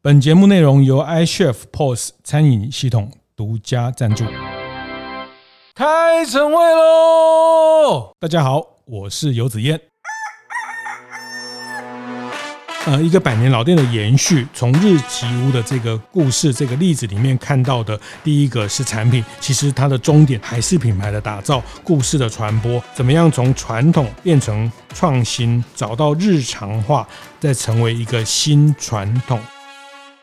本节目内容由 iChef POS 餐饮系统独家赞助。开晨会喽！大家好，我是游子燕。呃，一个百年老店的延续，从日吉屋的这个故事、这个例子里面看到的，第一个是产品，其实它的终点还是品牌的打造、故事的传播，怎么样从传统变成创新，找到日常化，再成为一个新传统。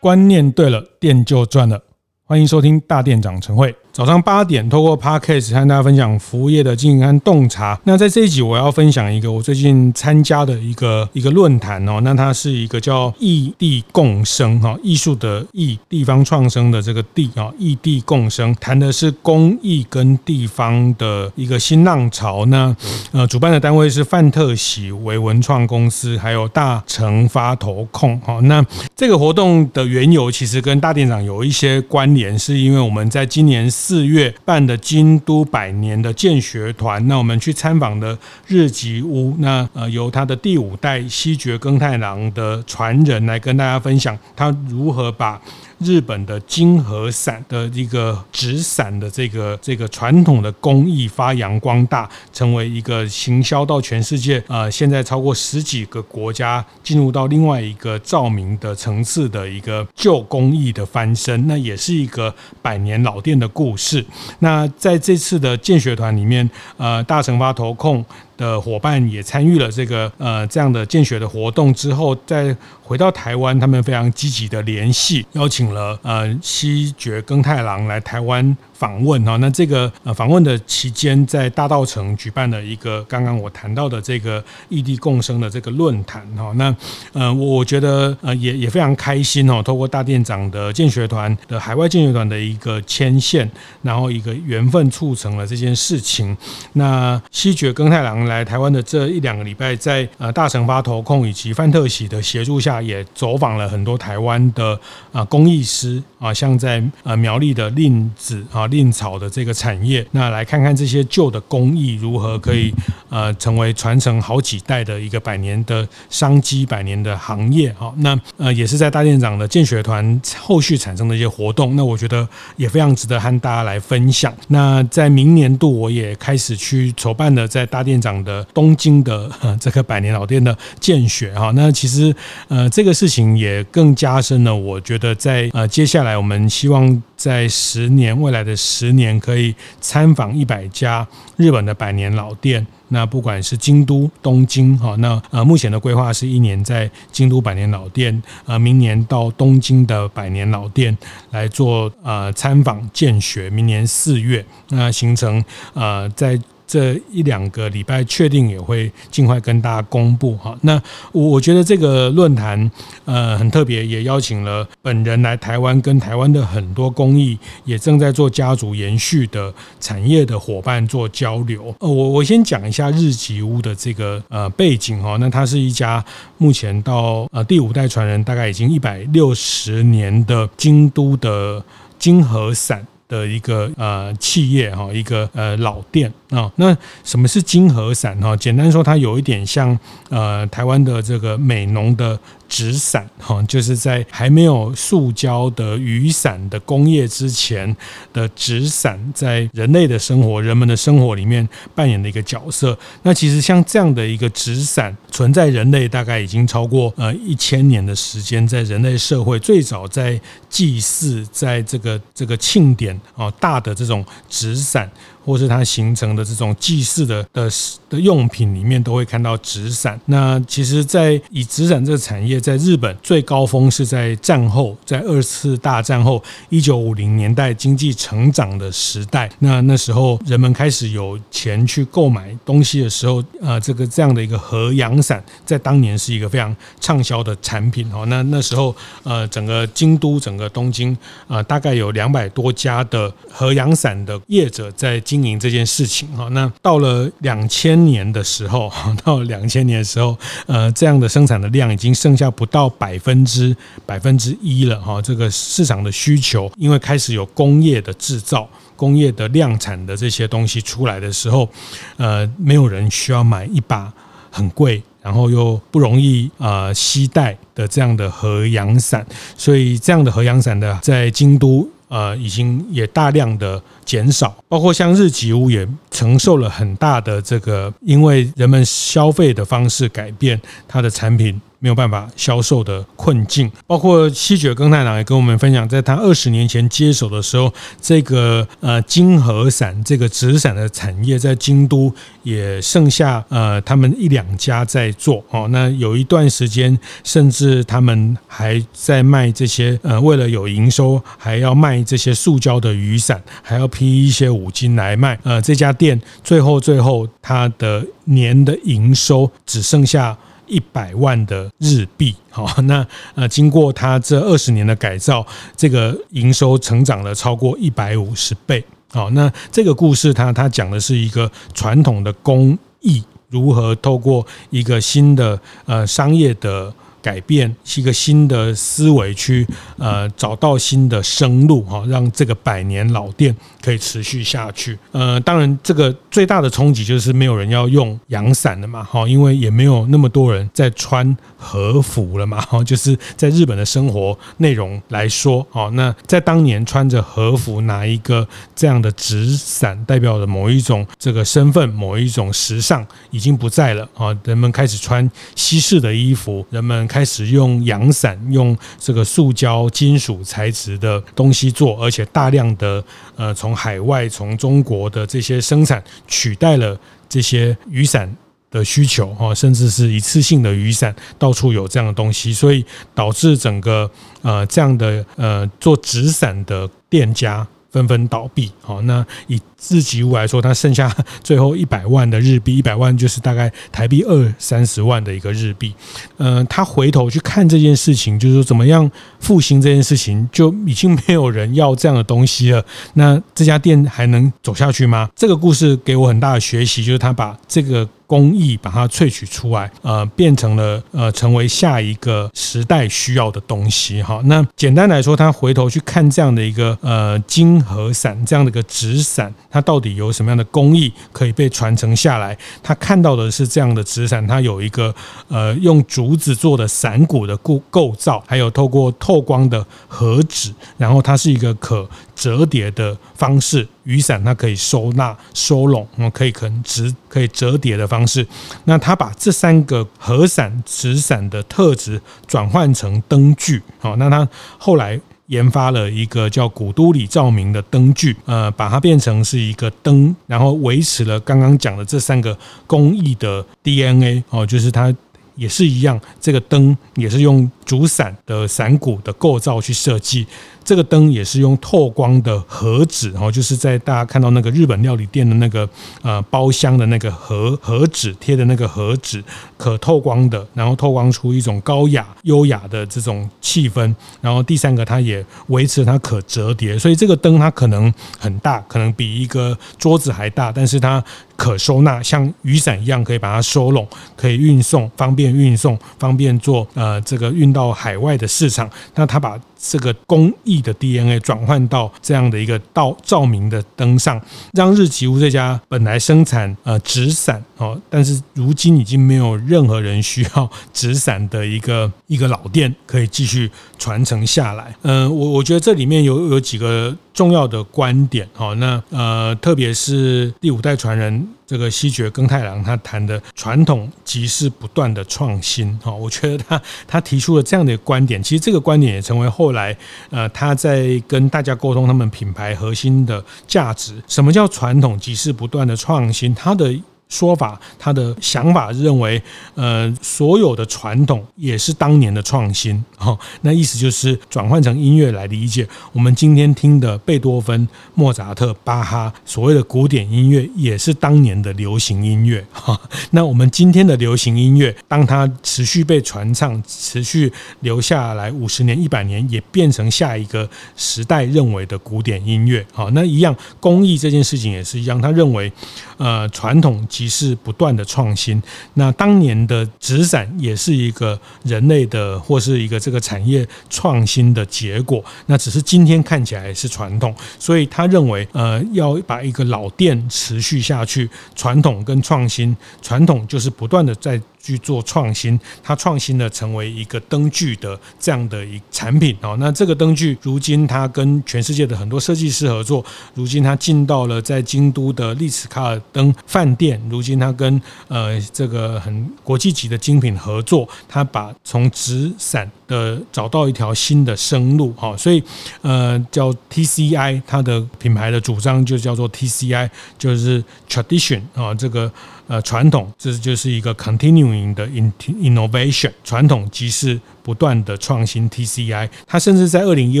观念对了，店就赚了。欢迎收听大店长晨会。早上八点，透过 Podcast 和大家分享服务业的经营和洞察。那在这一集，我要分享一个我最近参加的一个一个论坛哦。那它是一个叫“异地共生”哈，艺术的异，地方创生的这个地啊，异地共生，谈的是公益跟地方的一个新浪潮。那呃，主办的单位是范特喜为文创公司，还有大成发投控哈。那这个活动的缘由，其实跟大店长有一些关联，是因为我们在今年。四月办的京都百年的建学团，那我们去参访的日吉屋，那呃由他的第五代西爵耕太郎的传人来跟大家分享，他如何把。日本的金和伞的一个纸伞的这个这个传统的工艺发扬光大，成为一个行销到全世界，呃，现在超过十几个国家，进入到另外一个照明的层次的一个旧工艺的翻身，那也是一个百年老店的故事。那在这次的建学团里面，呃，大成发投控。的伙伴也参与了这个呃这样的见血的活动之后，再回到台湾，他们非常积极的联系，邀请了呃西爵耕太郎来台湾。访问哈，那这个呃访问的期间，在大道城举办了一个刚刚我谈到的这个异地共生的这个论坛哈，那呃我觉得呃也也非常开心哦，透过大店长的建学团的海外建学团的一个牵线，然后一个缘分促成了这件事情。那西堀耕太郎来台湾的这一两个礼拜，在呃大成发投控以及范特喜的协助下，也走访了很多台湾的啊工艺师啊，像在呃苗栗的令子啊。蔺草的这个产业，那来看看这些旧的工艺如何可以呃成为传承好几代的一个百年的商机、百年的行业哈。那呃也是在大店长的建学团后续产生的一些活动，那我觉得也非常值得和大家来分享。那在明年度，我也开始去筹办的在大店长的东京的这个百年老店的建学哈。那其实呃这个事情也更加深了，我觉得在呃接下来我们希望在十年未来的。十年可以参访一百家日本的百年老店，那不管是京都、东京，哈，那呃目前的规划是一年在京都百年老店，呃，明年到东京的百年老店来做呃参访见学，明年四月，那行程呃在。这一两个礼拜确定也会尽快跟大家公布哈。那我我觉得这个论坛呃很特别，也邀请了本人来台湾，跟台湾的很多工艺也正在做家族延续的产业的伙伴做交流。呃，我我先讲一下日吉屋的这个呃背景哈。那它是一家目前到呃第五代传人，大概已经一百六十年的京都的金和伞。的一个呃企业哈，一个呃老店啊。那什么是金和伞哈？简单说，它有一点像呃台湾的这个美浓的。纸伞哈，就是在还没有塑胶的雨伞的工业之前的纸伞，在人类的生活、人们的生活里面扮演的一个角色。那其实像这样的一个纸伞，存在人类大概已经超过呃一千年的时间，在人类社会最早在祭祀，在这个这个庆典啊大的这种纸伞。或是它形成的这种祭祀的的的用品里面，都会看到纸伞。那其实，在以纸伞这个产业，在日本最高峰是在战后，在二次大战后，一九五零年代经济成长的时代。那那时候人们开始有钱去购买东西的时候，呃，这个这样的一个和阳伞，在当年是一个非常畅销的产品哦。那那时候，呃，整个京都、整个东京，呃，大概有两百多家的和阳伞的业者在经营这件事情哈，那到了两千年的时候，到了两千年的时候，呃，这样的生产的量已经剩下不到百分之百分之一了哈。这个市场的需求，因为开始有工业的制造、工业的量产的这些东西出来的时候，呃，没有人需要买一把很贵。然后又不容易呃携带的这样的和阳伞，所以这样的和阳伞的在京都呃已经也大量的减少，包括像日吉屋也承受了很大的这个，因为人们消费的方式改变，它的产品。没有办法销售的困境，包括西决耕太郎也跟我们分享，在他二十年前接手的时候，这个呃金和伞这个纸伞的产业在京都也剩下呃他们一两家在做哦。那有一段时间，甚至他们还在卖这些呃，为了有营收，还要卖这些塑胶的雨伞，还要批一些五金来卖。呃，这家店最后最后它的年的营收只剩下。一百万的日币，好，那呃，经过他这二十年的改造，这个营收成长了超过一百五十倍，好，那这个故事，它它讲的是一个传统的工艺如何透过一个新的呃商业的。改变是一个新的思维，去呃找到新的生路哈，让这个百年老店可以持续下去。呃，当然这个最大的冲击就是没有人要用阳伞了嘛哈，因为也没有那么多人在穿和服了嘛哈。就是在日本的生活内容来说，哦，那在当年穿着和服拿一个这样的纸伞，代表着某一种这个身份、某一种时尚已经不在了啊。人们开始穿西式的衣服，人们。开始用阳伞，用这个塑胶、金属材质的东西做，而且大量的呃从海外、从中国的这些生产取代了这些雨伞的需求哈，甚至是一次性的雨伞，到处有这样的东西，所以导致整个呃这样的呃做纸伞的店家。纷纷倒闭，好，那以日吉屋来说，它剩下 最后一百万的日币，一百万就是大概台币二三十万的一个日币。嗯、呃，他回头去看这件事情，就是说怎么样复兴这件事情，就已经没有人要这样的东西了。那这家店还能走下去吗？这个故事给我很大的学习，就是他把这个。工艺把它萃取出来，呃，变成了呃，成为下一个时代需要的东西哈。那简单来说，他回头去看这样的一个呃金和伞这样的一个纸伞，它到底有什么样的工艺可以被传承下来？他看到的是这样的纸伞，它有一个呃用竹子做的伞骨的构构造，还有透过透光的盒纸，然后它是一个可折叠的方式。雨伞它可以收纳收拢，我们可以可能直可以折叠的方式。那他把这三个和伞纸伞的特质转换成灯具，好，那他后来研发了一个叫古都里照明的灯具，呃，把它变成是一个灯，然后维持了刚刚讲的这三个工艺的 DNA 哦，就是它也是一样，这个灯也是用主伞的伞骨的构造去设计。这个灯也是用透光的盒纸，然后就是在大家看到那个日本料理店的那个呃包厢的那个盒盒纸贴的那个盒纸，可透光的，然后透光出一种高雅优雅的这种气氛。然后第三个，它也维持它可折叠，所以这个灯它可能很大，可能比一个桌子还大，但是它可收纳，像雨伞一样可以把它收拢，可以运送，方便运送，方便做呃这个运到海外的市场。那它把这个工艺的 DNA 转换到这样的一个到照明的灯上，让日吉屋这家本来生产呃纸伞哦，但是如今已经没有任何人需要纸伞的一个一个老店可以继续传承下来。嗯，我我觉得这里面有有几个重要的观点哦，那呃特别是第五代传人。这个西决耕太郎他谈的传统即是不断的创新哈，我觉得他他提出了这样的观点，其实这个观点也成为后来呃他在跟大家沟通他们品牌核心的价值。什么叫传统即是不断的创新？他的。说法，他的想法认为，呃，所有的传统也是当年的创新，哈，那意思就是转换成音乐来理解。我们今天听的贝多芬、莫扎特、巴哈，所谓的古典音乐，也是当年的流行音乐，哈。那我们今天的流行音乐，当它持续被传唱，持续留下来五十年、一百年，也变成下一个时代认为的古典音乐，好，那一样，工艺这件事情也是一样，他认为，呃，传统。即是不断的创新。那当年的纸伞也是一个人类的或是一个这个产业创新的结果。那只是今天看起来是传统，所以他认为，呃，要把一个老店持续下去，传统跟创新，传统就是不断的在。去做创新，它创新的成为一个灯具的这样的一产品哦。那这个灯具如今它跟全世界的很多设计师合作，如今它进到了在京都的丽池卡尔登饭店，如今它跟呃这个很国际级的精品合作，它把从纸伞的找到一条新的生路哈。所以呃叫 TCI，它的品牌的主张就叫做 TCI，就是 tradition 啊这个。呃，传统这就是一个 continuing 的 innovation，传统即是不断的创新。TCI，它甚至在二零一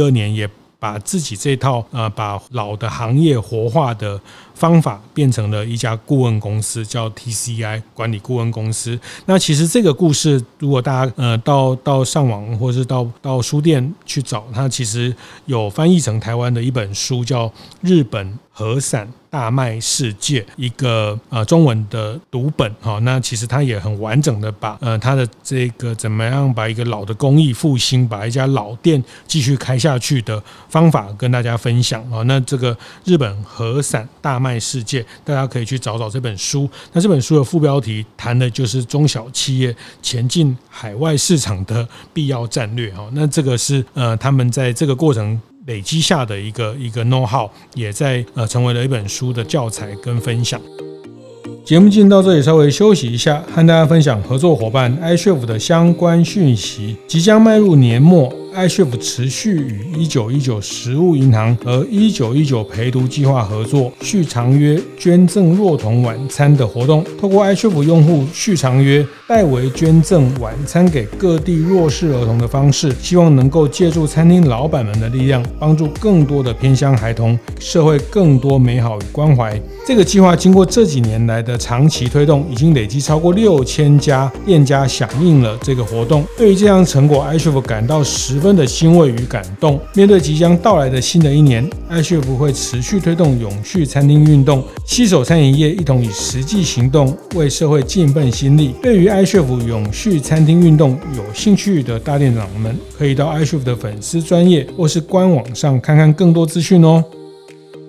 二年也把自己这套呃把老的行业活化的方法变成了一家顾问公司，叫 TCI 管理顾问公司。那其实这个故事，如果大家呃到到上网或是到到书店去找，它其实有翻译成台湾的一本书，叫《日本和伞大麦世界》，一个呃中文的读本。哈，那其实它也很完整的把呃它的这个怎么样把一个老的工艺复兴，把一家老店继续开下去的方法跟大家分享啊。那这个日本和伞大麦世界，大家可以去找找这本书。那这本书的副标题谈的就是中小企业前进海外市场的必要战略。哈，那这个是呃他们在这个过程累积下的一个一个 know how，也在呃成为了一本书的教材跟分享。节目进到这里，稍微休息一下，和大家分享合作伙伴 iShift 的相关讯息。即将迈入年末。iCHEF 持续与一九一九食物银行和一九一九陪读计划合作，续长约捐赠弱童晚餐的活动。透过 iCHEF 用户续长约代为捐赠晚餐给各地弱势儿童的方式，希望能够借助餐厅老板们的力量，帮助更多的偏乡孩童，社会更多美好与关怀。这个计划经过这几年来的长期推动，已经累积超过六千家店家响应了这个活动。对于这项成果，iCHEF 感到十分。分的欣慰与感动。面对即将到来的新的一年，iCHEF 会持续推动永续餐厅运动，携手餐饮业一同以实际行动为社会尽一份心力。对于 iCHEF 永续餐厅运动有兴趣的大店长们，可以到 iCHEF 的粉丝专页或是官网上看看更多资讯哦。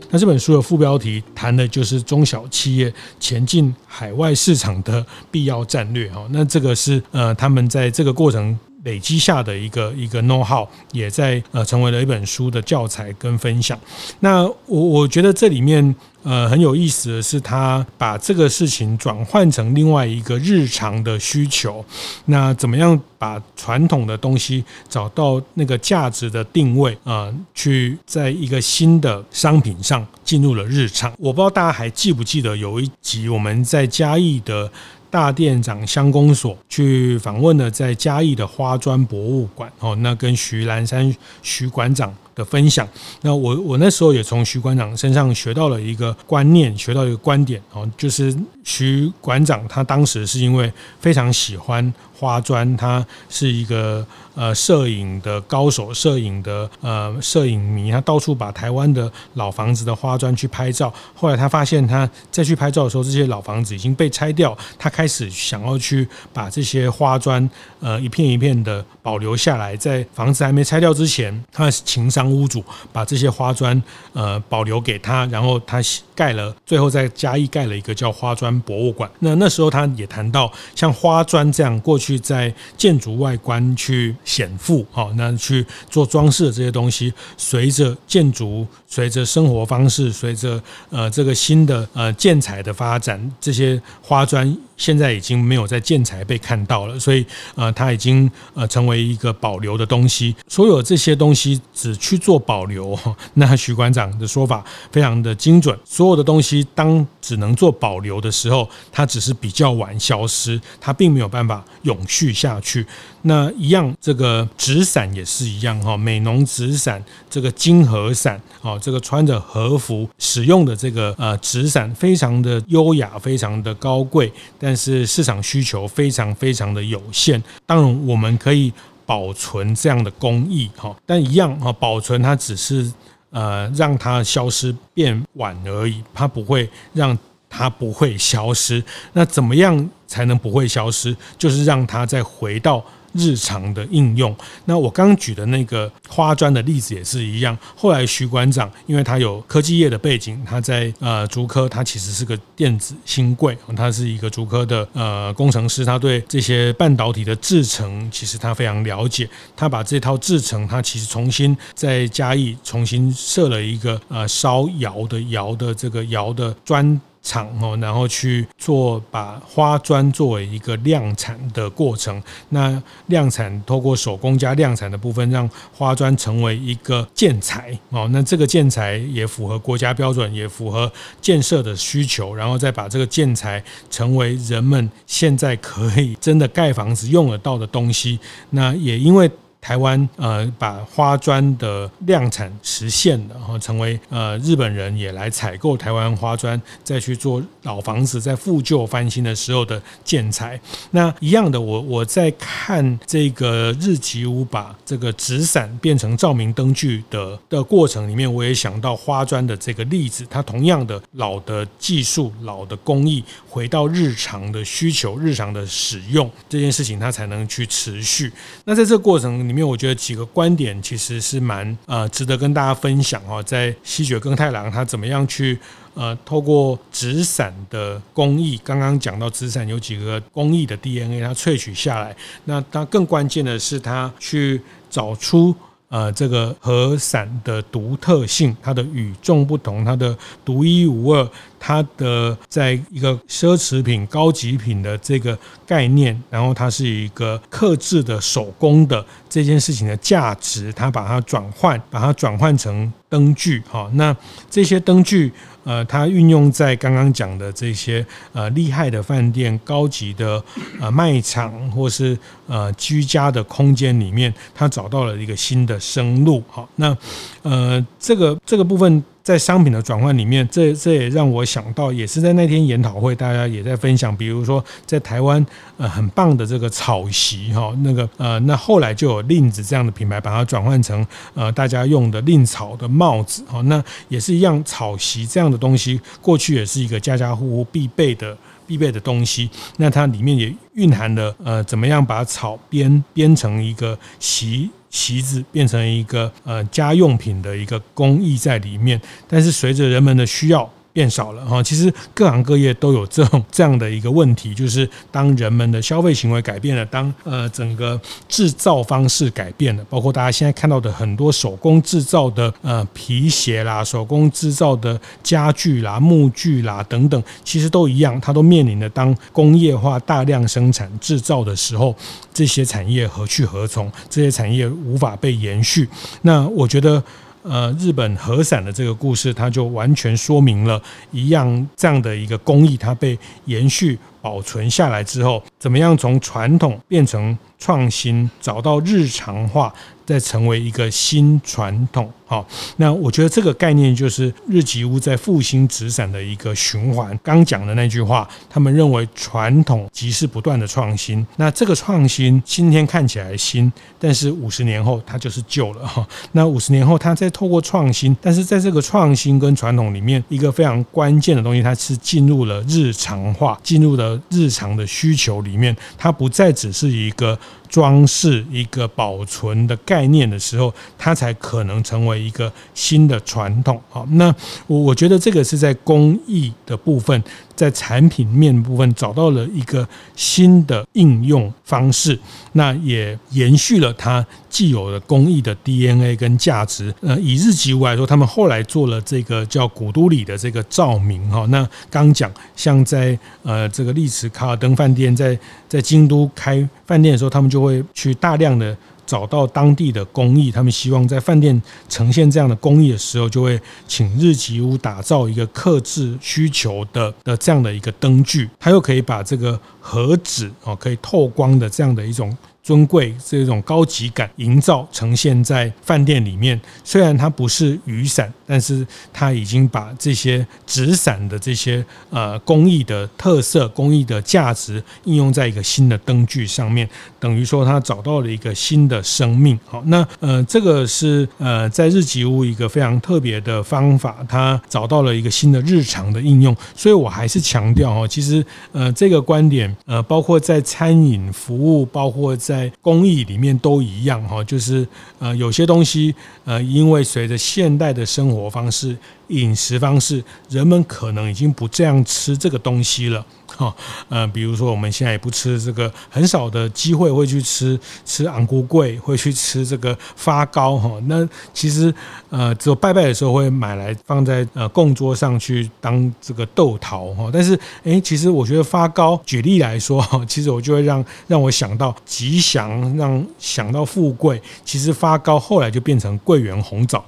那这本书的副标题谈的就是中小企业前进海外市场的必要战略哈。那这个是呃他们在这个过程。累积下的一个一个 know how，也在呃成为了一本书的教材跟分享。那我我觉得这里面呃很有意思的是，他把这个事情转换成另外一个日常的需求。那怎么样把传统的东西找到那个价值的定位啊，呃，去在一个新的商品上进入了日常。我不知道大家还记不记得有一集我们在嘉义的。大店长乡公所去访问了在嘉义的花砖博物馆哦，那跟徐兰山徐馆长的分享，那我我那时候也从徐馆长身上学到了一个观念，学到一个观点哦，就是徐馆长他当时是因为非常喜欢花砖，他是一个。呃，摄影的高手，摄影的呃摄影迷，他到处把台湾的老房子的花砖去拍照。后来他发现，他再去拍照的时候，这些老房子已经被拆掉。他开始想要去把这些花砖呃一片一片的保留下来，在房子还没拆掉之前，他的情商屋主把这些花砖呃保留给他，然后他盖了，最后在嘉义盖了一个叫花砖博物馆。那那时候他也谈到，像花砖这样过去在建筑外观去。显富，好，那去做装饰的这些东西，随着建筑、随着生活方式、随着呃这个新的呃建材的发展，这些花砖。现在已经没有在建材被看到了，所以呃，它已经呃成为一个保留的东西。所有这些东西只去做保留，那徐馆长的说法非常的精准。所有的东西当只能做保留的时候，它只是比较晚消失，它并没有办法永续下去。那一样，这个纸伞也是一样哈，美浓纸伞这个金和伞啊，这个穿着和服使用的这个呃纸伞，非常的优雅，非常的高贵。但是市场需求非常非常的有限，当然我们可以保存这样的工艺哈，但一样哈，保存它只是呃让它消失变晚而已，它不会让它不会消失。那怎么样才能不会消失？就是让它再回到。日常的应用，那我刚举的那个花砖的例子也是一样。后来徐馆长，因为他有科技业的背景，他在呃竹科，他其实是个电子新贵，他是一个竹科的呃工程师，他对这些半导体的制程其实他非常了解。他把这套制程，他其实重新在嘉义重新设了一个呃烧窑的窑的这个窑的砖。厂哦，然后去做把花砖作为一个量产的过程。那量产透过手工加量产的部分，让花砖成为一个建材哦。那这个建材也符合国家标准，也符合建设的需求。然后再把这个建材成为人们现在可以真的盖房子用得到的东西。那也因为。台湾呃，把花砖的量产实现了，然后成为呃日本人也来采购台湾花砖，再去做老房子在复旧翻新的时候的建材。那一样的，我我在看这个日吉屋把这个纸伞变成照明灯具的的过程里面，我也想到花砖的这个例子，它同样的老的技术、老的工艺，回到日常的需求、日常的使用这件事情，它才能去持续。那在这个过程里面。我觉得几个观点其实是蛮呃值得跟大家分享哦，在吸血更太郎他怎么样去呃透过纸伞的工艺，刚刚讲到纸伞有几个工艺的 DNA，他萃取下来，那他更关键的是他去找出。呃，这个和伞的独特性，它的与众不同，它的独一无二，它的在一个奢侈品、高级品的这个概念，然后它是一个克制的手工的这件事情的价值，它把它转换，把它转换成灯具，哈，那这些灯具。呃，它运用在刚刚讲的这些呃厉害的饭店、高级的呃卖场，或是呃居家的空间里面，它找到了一个新的生路。好，那呃这个这个部分。在商品的转换里面，这这也让我想到，也是在那天研讨会，大家也在分享，比如说在台湾，呃，很棒的这个草席哈，那个呃，那后来就有令子这样的品牌，把它转换成呃大家用的令草的帽子哈，那也是一样，草席这样的东西，过去也是一个家家户户必备的必备的东西，那它里面也蕴含了呃，怎么样把草编编成一个席。旗子变成一个呃家用品的一个工艺在里面，但是随着人们的需要。变少了哈，其实各行各业都有这种 这样的一个问题，就是当人们的消费行为改变了，当呃整个制造方式改变了，包括大家现在看到的很多手工制造的呃皮鞋啦、手工制造的家具啦、木具啦等等，其实都一样，它都面临着当工业化大量生产制造的时候，这些产业何去何从？这些产业无法被延续。那我觉得。呃，日本和伞的这个故事，它就完全说明了一样这样的一个工艺，它被延续保存下来之后，怎么样从传统变成创新，找到日常化。再成为一个新传统，好，那我觉得这个概念就是日吉屋在复兴纸伞的一个循环。刚讲的那句话，他们认为传统即是不断的创新。那这个创新今天看起来新，但是五十年后它就是旧了哈。那五十年后，它再透过创新，但是在这个创新跟传统里面，一个非常关键的东西，它是进入了日常化，进入了日常的需求里面，它不再只是一个。装饰一个保存的概念的时候，它才可能成为一个新的传统。好，那我我觉得这个是在工艺的部分。在产品面部分找到了一个新的应用方式，那也延续了它既有的工艺的 DNA 跟价值。呃，以日吉屋来说，他们后来做了这个叫古都里的这个照明哈。那刚讲像在呃这个丽池卡尔登饭店在在京都开饭店的时候，他们就会去大量的。找到当地的工艺，他们希望在饭店呈现这样的工艺的时候，就会请日吉屋打造一个克制需求的的这样的一个灯具，它又可以把这个盒子哦可以透光的这样的一种尊贵这种高级感营造呈现在饭店里面。虽然它不是雨伞，但是它已经把这些纸伞的这些呃工艺的特色、工艺的价值应用在一个新的灯具上面，等于说它找到了一个新的生命。好，那呃这个是呃在日吉屋一个非常特别的方法，它找到了一个新的日常的应用。所以我还是强调哦，其实呃这个观点呃包括在餐饮服务，包括在在工艺里面都一样哈，就是呃有些东西呃因为随着现代的生活方式、饮食方式，人们可能已经不这样吃这个东西了。哈，呃，比如说我们现在也不吃这个，很少的机会会去吃吃昂菇粿，会去吃这个发糕哈。那其实呃，只有拜拜的时候会买来放在呃供桌上去当这个豆桃哈。但是诶，其实我觉得发糕，举例来说哈，其实我就会让让我想到吉祥，让想到富贵。其实发糕后来就变成桂圆红枣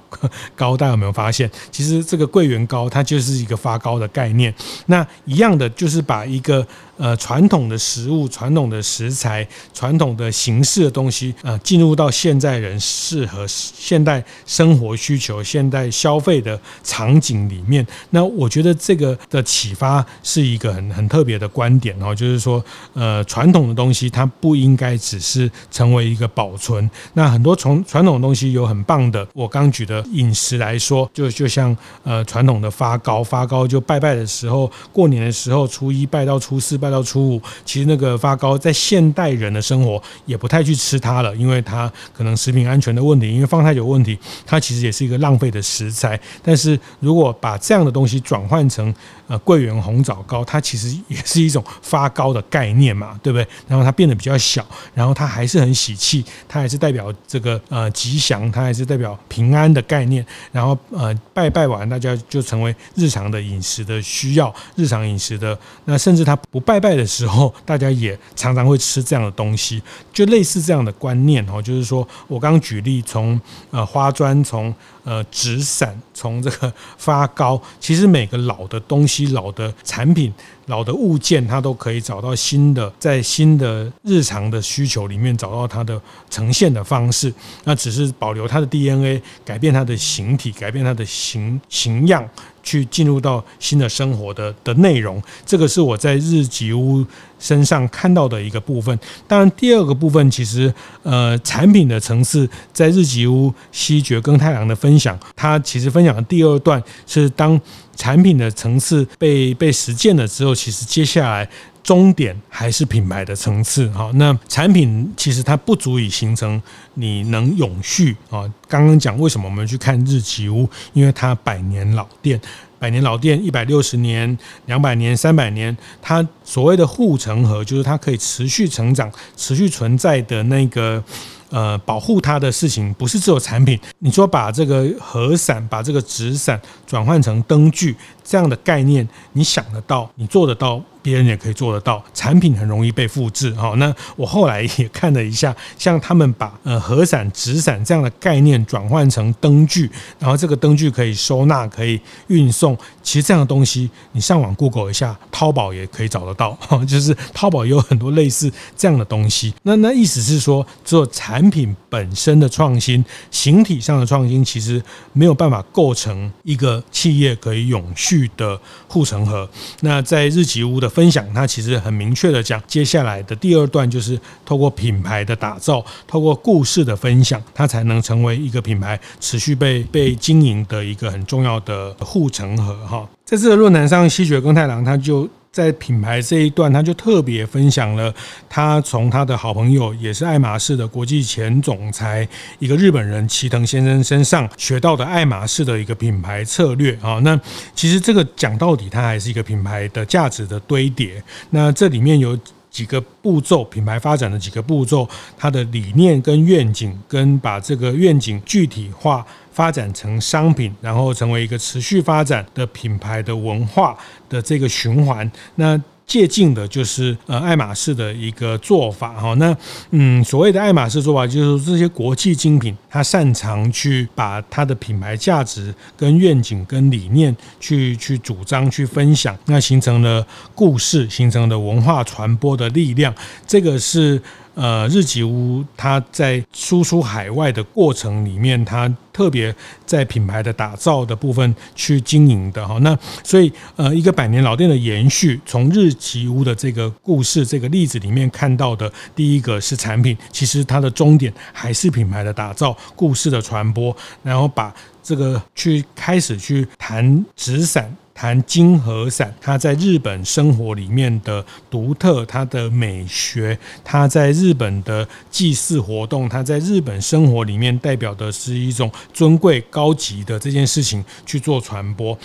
糕，大家有没有发现？其实这个桂圆糕它就是一个发糕的概念。那一样的就是把一一个呃传统的食物、传统的食材、传统的形式的东西，呃，进入到现在人适合现代生活需求、现代消费的场景里面。那我觉得这个的启发是一个很很特别的观点哦，就是说，呃，传统的东西它不应该只是成为一个保存。那很多从传统的东西有很棒的，我刚举的饮食来说，就就像呃传统的发糕，发糕就拜拜的时候，过年的时候初一拜。到初四，拜到初五，其实那个发糕在现代人的生活也不太去吃它了，因为它可能食品安全的问题，因为放太久问题，它其实也是一个浪费的食材。但是如果把这样的东西转换成呃桂圆红枣糕，它其实也是一种发糕的概念嘛，对不对？然后它变得比较小，然后它还是很喜气，它还是代表这个呃吉祥，它还是代表平安的概念。然后呃拜拜完，大家就成为日常的饮食的需要，日常饮食的那甚至他不拜拜的时候，大家也常常会吃这样的东西，就类似这样的观念哦。就是说我刚刚举例，从呃花砖，从呃纸伞，从这个发糕，其实每个老的东西、老的产品、老的物件，它都可以找到新的，在新的日常的需求里面找到它的呈现的方式。那只是保留它的 DNA，改变它的形体，改变它的形形样。去进入到新的生活的的内容，这个是我在日吉屋身上看到的一个部分。当然，第二个部分其实呃产品的层次，在日吉屋西决跟太阳的分享，他其实分享的第二段是当产品的层次被被实践了之后，其实接下来。终点还是品牌的层次哈，那产品其实它不足以形成你能永续啊。刚刚讲为什么我们去看日吉屋，因为它百年老店，百年老店一百六十年、两百年、三百年，它所谓的护城河就是它可以持续成长、持续存在的那个。呃，保护它的事情不是只有产品。你说把这个和伞、把这个纸伞转换成灯具这样的概念，你想得到，你做得到，别人也可以做得到。产品很容易被复制。好，那我后来也看了一下，像他们把呃和伞、纸伞这样的概念转换成灯具，然后这个灯具可以收纳、可以运送。其实这样的东西，你上网 Google 一下，淘宝也可以找得到。就是淘宝有很多类似这样的东西。那那意思是说，做产品本身的创新，形体上的创新，其实没有办法构成一个企业可以永续的护城河。那在日吉屋的分享，它其实很明确的讲，接下来的第二段就是透过品牌的打造，透过故事的分享，它才能成为一个品牌持续被被经营的一个很重要的护城河。哈，在这个论坛上，西决耕太郎他就。在品牌这一段，他就特别分享了他从他的好朋友，也是爱马仕的国际前总裁，一个日本人齐藤先生身上学到的爱马仕的一个品牌策略啊。那其实这个讲到底，它还是一个品牌的价值的堆叠。那这里面有几个步骤，品牌发展的几个步骤，它的理念跟愿景，跟把这个愿景具体化。发展成商品，然后成为一个持续发展的品牌的文化的这个循环。那借鉴的就是呃爱马仕的一个做法哈。那嗯，所谓的爱马仕做法，就是这些国际精品，它擅长去把它的品牌价值、跟愿景、跟理念去去主张、去分享，那形成了故事，形成了文化传播的力量。这个是。呃日吉屋它在输出海外的过程里面，它特别在品牌的打造的部分去经营的哈。那所以呃一个百年老店的延续，从日吉屋的这个故事这个例子里面看到的，第一个是产品，其实它的终点还是品牌的打造、故事的传播，然后把这个去开始去谈纸伞。谈金和伞，它在日本生活里面的独特，它的美学，它在日本的祭祀活动，它在日本生活里面代表的是一种尊贵高级的这件事情去做传播。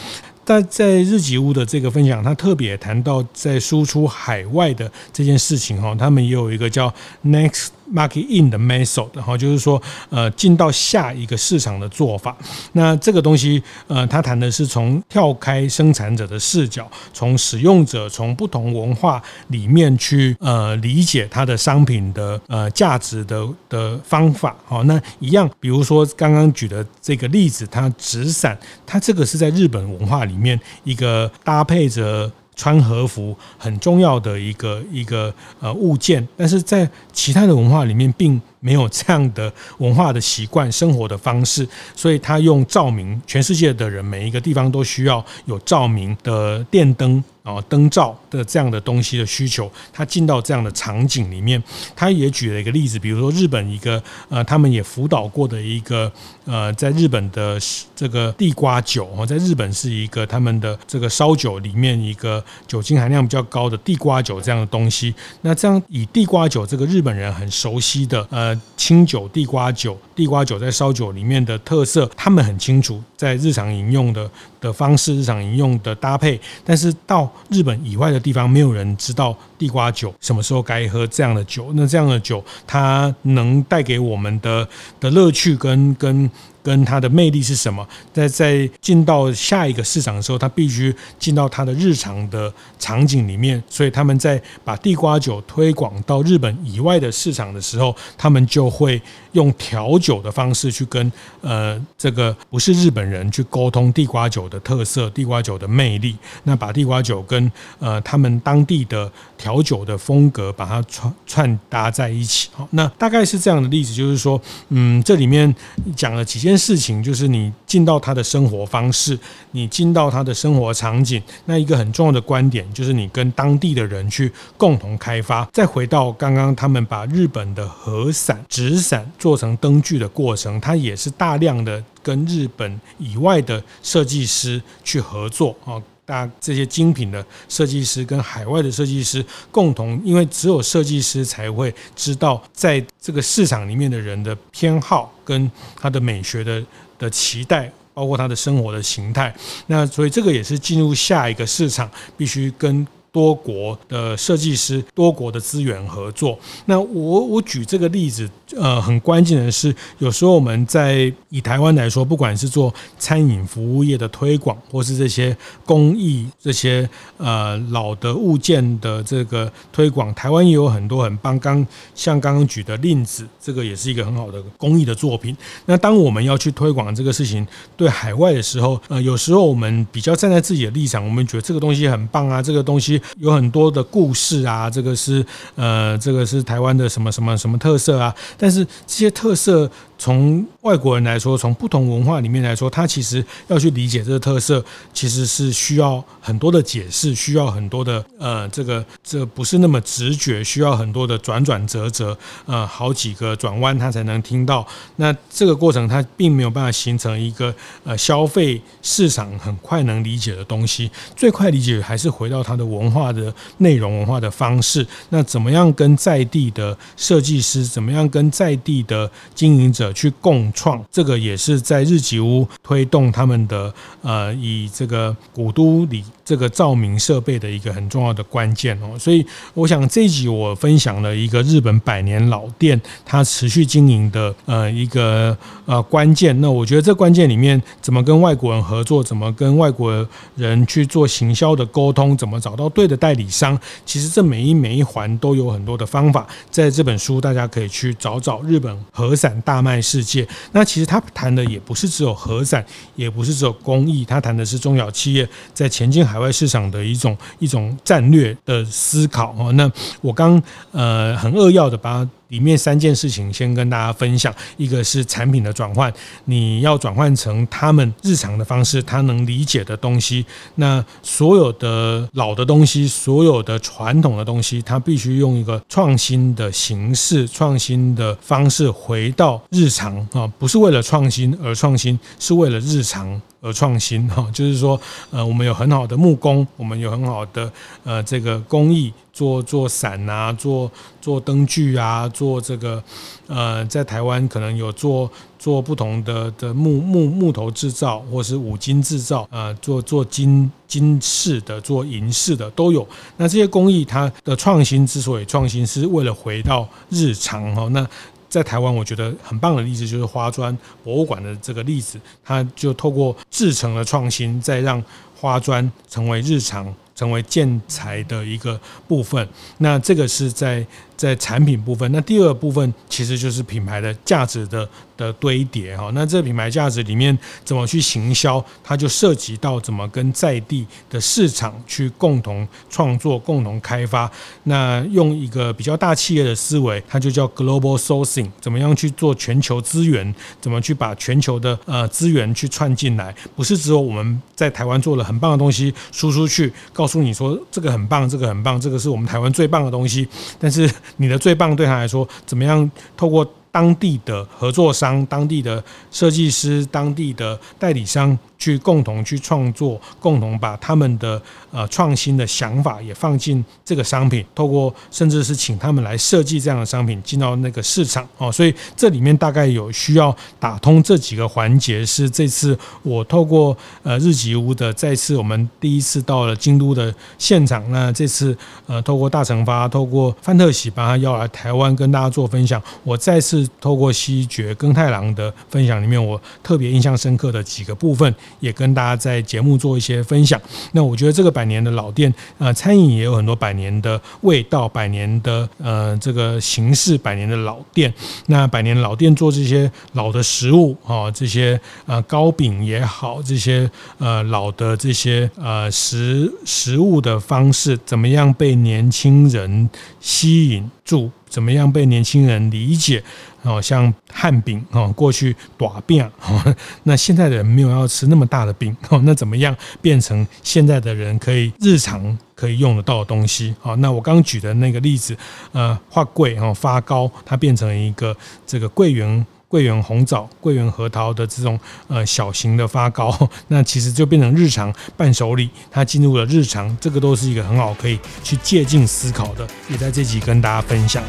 但在日吉屋的这个分享，他特别谈到在输出海外的这件事情哈，他们也有一个叫 Next。Market in 的 method，然后就是说，呃，进到下一个市场的做法。那这个东西，呃，他谈的是从跳开生产者的视角，从使用者，从不同文化里面去呃理解它的商品的呃价值的的方法。好，那一样，比如说刚刚举的这个例子，它纸伞，它这个是在日本文化里面一个搭配着。穿和服很重要的一个一个呃物件，但是在其他的文化里面并没有这样的文化的习惯、生活的方式，所以他用照明，全世界的人每一个地方都需要有照明的电灯。啊，灯罩的这样的东西的需求，他进到这样的场景里面，他也举了一个例子，比如说日本一个呃，他们也辅导过的一个呃，在日本的这个地瓜酒哦，在日本是一个他们的这个烧酒里面一个酒精含量比较高的地瓜酒这样的东西。那这样以地瓜酒这个日本人很熟悉的呃清酒地瓜酒，地瓜酒在烧酒里面的特色，他们很清楚在日常饮用的的方式，日常饮用的搭配，但是到日本以外的地方，没有人知道地瓜酒什么时候该喝这样的酒。那这样的酒，它能带给我们的的乐趣跟跟。跟它的魅力是什么？在在进到下一个市场的时候，它必须进到它的日常的场景里面。所以他们在把地瓜酒推广到日本以外的市场的时候，他们就会用调酒的方式去跟呃这个不是日本人去沟通地瓜酒的特色、地瓜酒的魅力。那把地瓜酒跟呃他们当地的调酒的风格把它串串搭在一起。好，那大概是这样的例子，就是说，嗯，这里面讲了几件。事情就是你进到他的生活方式，你进到他的生活场景，那一个很重要的观点就是你跟当地的人去共同开发。再回到刚刚他们把日本的和伞、纸伞做成灯具的过程，它也是大量的跟日本以外的设计师去合作啊。大家这些精品的设计师跟海外的设计师共同，因为只有设计师才会知道在这个市场里面的人的偏好跟他的美学的的期待，包括他的生活的形态。那所以这个也是进入下一个市场必须跟。多国的设计师，多国的资源合作。那我我举这个例子，呃，很关键的是，有时候我们在以台湾来说，不管是做餐饮服务业的推广，或是这些工艺、这些呃老的物件的这个推广，台湾也有很多很棒。刚像刚刚举的例子，这个也是一个很好的工艺的作品。那当我们要去推广这个事情对海外的时候，呃，有时候我们比较站在自己的立场，我们觉得这个东西很棒啊，这个东西。有很多的故事啊，这个是呃，这个是台湾的什么什么什么特色啊？但是这些特色。从外国人来说，从不同文化里面来说，他其实要去理解这个特色，其实是需要很多的解释，需要很多的呃，这个这不是那么直觉，需要很多的转转折折，呃，好几个转弯他才能听到。那这个过程，他并没有办法形成一个呃消费市场很快能理解的东西。最快理解还是回到他的文化的内容、文化的方式。那怎么样跟在地的设计师，怎么样跟在地的经营者？去共创，这个也是在日吉屋推动他们的呃，以这个古都里这个照明设备的一个很重要的关键哦。所以我想这一集我分享了一个日本百年老店它持续经营的呃一个呃关键。那我觉得这关键里面怎么跟外国人合作，怎么跟外国人去做行销的沟通，怎么找到对的代理商，其实这每一每一环都有很多的方法。在这本书大家可以去找找日本和伞大卖世界，那其实他谈的也不是只有核展，也不是只有公益，他谈的是中小企业在前进海外市场的一种一种战略的思考哦。那我刚呃很扼要的把里面三件事情先跟大家分享，一个是产品的转换，你要转换成他们日常的方式，他能理解的东西。那所有的老的东西，所有的传统的东西，它必须用一个创新的形式、创新的方式回到日常啊，不是为了创新而创新，是为了日常。而创新 哈，就是说，呃，我们有很好的木工，我们有很好的呃这个工艺，做做伞啊，做做灯具啊，做这个呃，在台湾可能有做做不同的的木木木头制造，或是五金制造，呃，做做金金饰的，做银饰的都有。那这些工艺它的创新之所以创新，是为了回到日常哈。那在台湾，我觉得很棒的例子就是花砖博物馆的这个例子，它就透过制成的创新，再让花砖成为日常。成为建材的一个部分，那这个是在在产品部分。那第二部分其实就是品牌的价值的的堆叠哈。那这品牌价值里面怎么去行销，它就涉及到怎么跟在地的市场去共同创作、共同开发。那用一个比较大企业的思维，它就叫 global sourcing，怎么样去做全球资源，怎么去把全球的呃资源去串进来，不是只有我们在台湾做了很棒的东西输出去。告诉你说这个很棒，这个很棒，这个是我们台湾最棒的东西。但是你的最棒对他来说，怎么样透过当地的合作商、当地的设计师、当地的代理商？去共同去创作，共同把他们的呃创新的想法也放进这个商品，透过甚至是请他们来设计这样的商品进到那个市场哦，所以这里面大概有需要打通这几个环节，是这次我透过呃日吉屋的再次我们第一次到了京都的现场，那这次呃透过大成发，透过范特喜把他邀来台湾跟大家做分享，我再次透过西决耕太郎的分享里面，我特别印象深刻的几个部分。也跟大家在节目做一些分享。那我觉得这个百年的老店，呃，餐饮也有很多百年的味道，百年的呃这个形式，百年的老店。那百年老店做这些老的食物啊，这些呃糕饼也好，这些呃老的这些呃食食物的方式，怎么样被年轻人吸引住？怎么样被年轻人理解？哦，像旱冰哦，过去大饼哦，那现在的人没有要吃那么大的冰哦，那怎么样变成现在的人可以日常可以用得到的东西？哦，那我刚举的那个例子，呃，花桂哦，发糕，它变成一个这个桂圆桂圆红枣、桂圆核桃的这种呃小型的发糕，那其实就变成日常伴手礼，它进入了日常，这个都是一个很好可以去借鉴思考的，也在这集跟大家分享。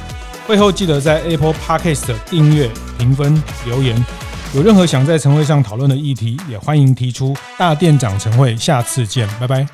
会后记得在 Apple Podcast 订阅、评分、留言。有任何想在晨会上讨论的议题，也欢迎提出。大店长晨会，下次见，拜拜。